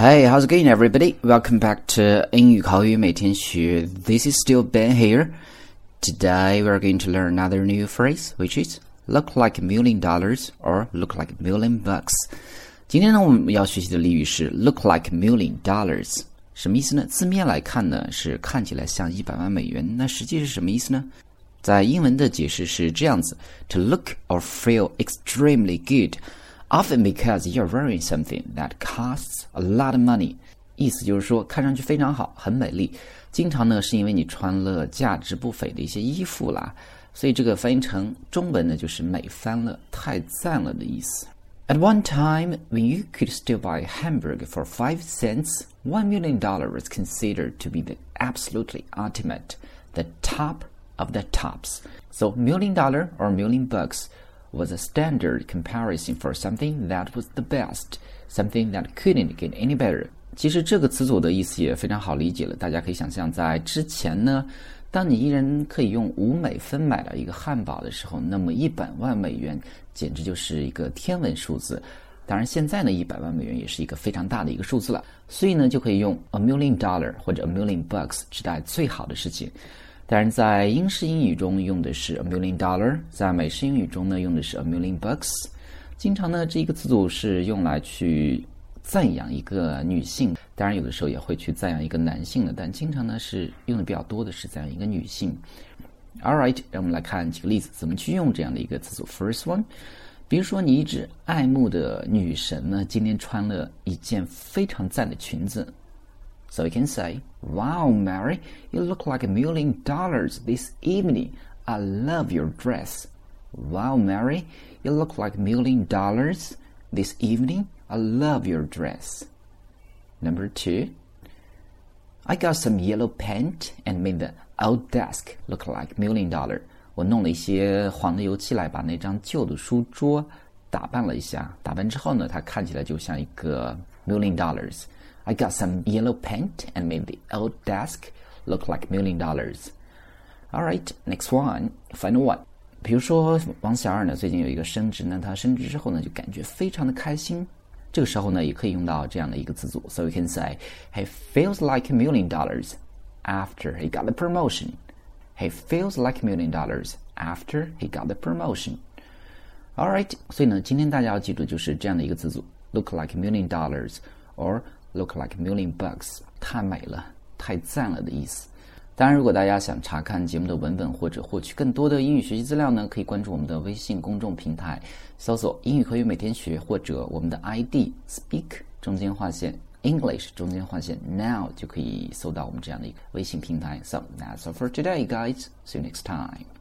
Hey, how's it going, everybody? Welcome back to 英语口语每天学. This is still Ben here. Today we're going to learn another new phrase, which is look like a million dollars or look like a million bucks. 今天呢，我们要学习的俚语是 look like a million dollars。什么意思呢？字面来看呢，是看起来像一百万美元。那实际是什么意思呢？在英文的解释是这样子：to look or feel extremely good。 Often because you're wearing something that costs a lot of money，意思就是说看上去非常好，很美丽。经常呢是因为你穿了价值不菲的一些衣服啦，所以这个翻译成中文呢就是美翻了，太赞了的意思。At one time, when you could still buy a hamburger for five cents, one million dollars was considered to be the absolutely ultimate, the top of the tops. So million dollar or million bucks was a standard comparison for something that was the best, something that couldn't get any better. 其实这个词组的意思也非常好理解了，大家可以想象，在之前呢，当你一人可以用五美分买到一个汉堡的时候，那么一百万美元简直就是一个天文数字。当然，现在呢，一百万美元也是一个非常大的一个数字了，所以呢，就可以用 a million dollar 或者 a million bucks 指代最好的事情。当然，在英式英语中用的是 a million dollar，在美式英语中呢用的是 a million bucks。经常呢，这一个词组是用来去赞扬一个女性，当然有的时候也会去赞扬一个男性的，但经常呢是用的比较多的是赞扬一个女性。All right，让我们来看几个例子，怎么去用这样的一个词组。First one，比如说你一直爱慕的女神呢，今天穿了一件非常赞的裙子。So we can say, Wow, Mary, you look like a million dollars this evening. I love your dress. Wow, Mary, you look like a million dollars this evening. I love your dress. Number two, I got some yellow paint and made the old desk look like million dollar. 我弄了一些黄的油漆来把那张旧的书桌打扮了一下，打扮之后呢，它看起来就像一个 million dollars。 I got some yellow paint and made the old desk look like a million dollars. All right, next one, final one. 比如说王小二呢，最近有一个升职，那他升职之后呢，就感觉非常的开心。这个时候呢，也可以用到这样的一个词组，so we can say he feels like a million dollars after he got the promotion. He feels like a million dollars after he got the promotion. All right，所以呢，今天大家要记住就是这样的一个词组，look like a million dollars or Look like million bucks，太美了，太赞了的意思。当然，如果大家想查看节目的文本或者获取更多的英语学习资料呢，可以关注我们的微信公众平台，搜索“英语口语每天学”或者我们的 ID Speak 中间划线 English 中间划线 Now 就可以搜到我们这样的一个微信平台。So that's all for today, guys. See you next time.